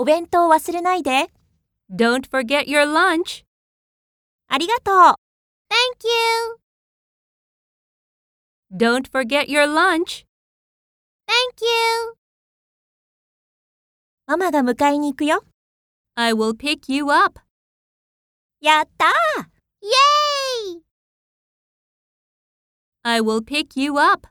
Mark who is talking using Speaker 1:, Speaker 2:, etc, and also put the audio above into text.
Speaker 1: お弁当忘れないで。
Speaker 2: Don't forget your lunch.
Speaker 1: ありがとう。
Speaker 3: Thank you.
Speaker 2: Don't forget your lunch.
Speaker 3: Thank you.
Speaker 1: ママが迎えに行くよ。
Speaker 2: I I will pick you up.
Speaker 1: やったー
Speaker 3: Yay!
Speaker 2: I will pick you up.